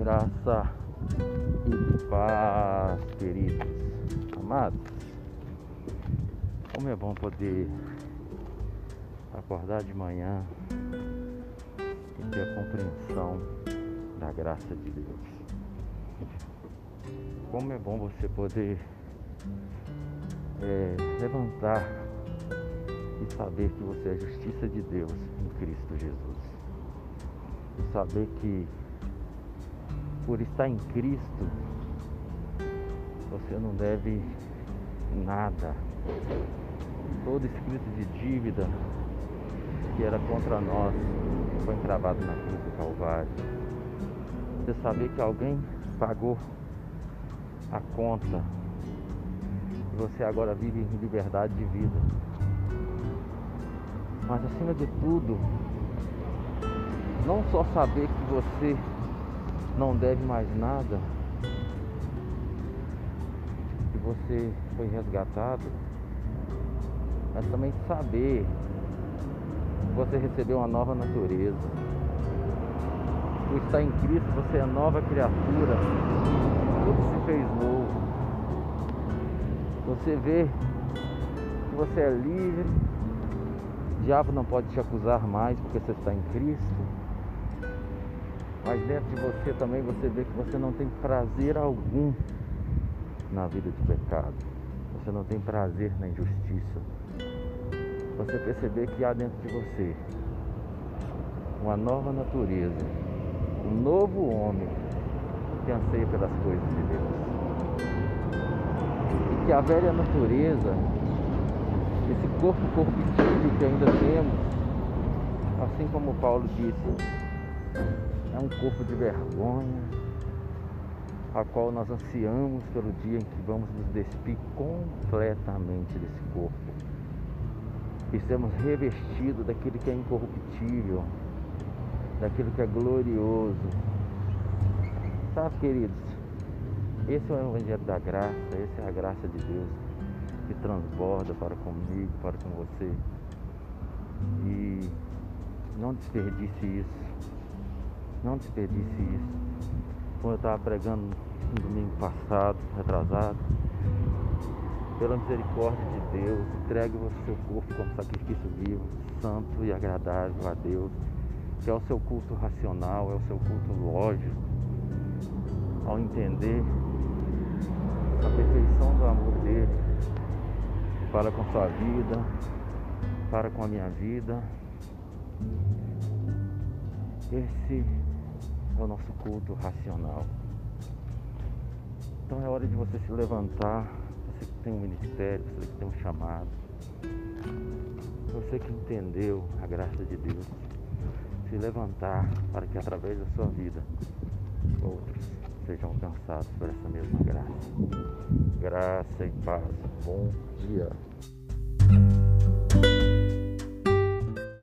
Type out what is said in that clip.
graça e paz, queridos amados. Como é bom poder acordar de manhã e ter a compreensão da graça de Deus. Como é bom você poder é, levantar e saber que você é a justiça de Deus em Cristo Jesus. E saber que por estar em Cristo você não deve nada. Todo escrito de dívida que era contra nós foi encravado na cruz do Calvário. Você saber que alguém pagou a conta e você agora vive em liberdade de vida. Mas acima de tudo, não só saber que você não deve mais nada, você foi resgatado, mas também saber que você recebeu uma nova natureza. Por estar em Cristo, você é nova criatura, tudo se fez novo. Você vê que você é livre, o diabo não pode te acusar mais porque você está em Cristo. Mas dentro de você também você vê que você não tem prazer algum na vida de pecado. Você não tem prazer na injustiça. Você perceber que há dentro de você uma nova natureza, um novo homem que anseia pelas coisas de Deus. E que a velha natureza, esse corpo corruptível que ainda temos, assim como Paulo disse, um corpo de vergonha, a qual nós ansiamos pelo dia em que vamos nos despir completamente desse corpo e sermos revestidos daquilo que é incorruptível, daquilo que é glorioso. Sabe, queridos, esse é o Evangelho da graça, essa é a graça de Deus que transborda para comigo, para com você. E não desperdice isso. Não desperdice isso como eu estava pregando no domingo passado, retrasado, pela misericórdia de Deus, entregue o seu corpo como sacrifício vivo, santo e agradável a Deus, que é o seu culto racional, é o seu culto lógico, ao entender a perfeição do amor dele para com sua vida, para com a minha vida. Esse é o nosso culto racional. Então é hora de você se levantar, você que tem um ministério, você que tem um chamado, você que entendeu a graça de Deus, se levantar para que através da sua vida outros sejam alcançados por essa mesma graça. Graça e paz. Bom dia.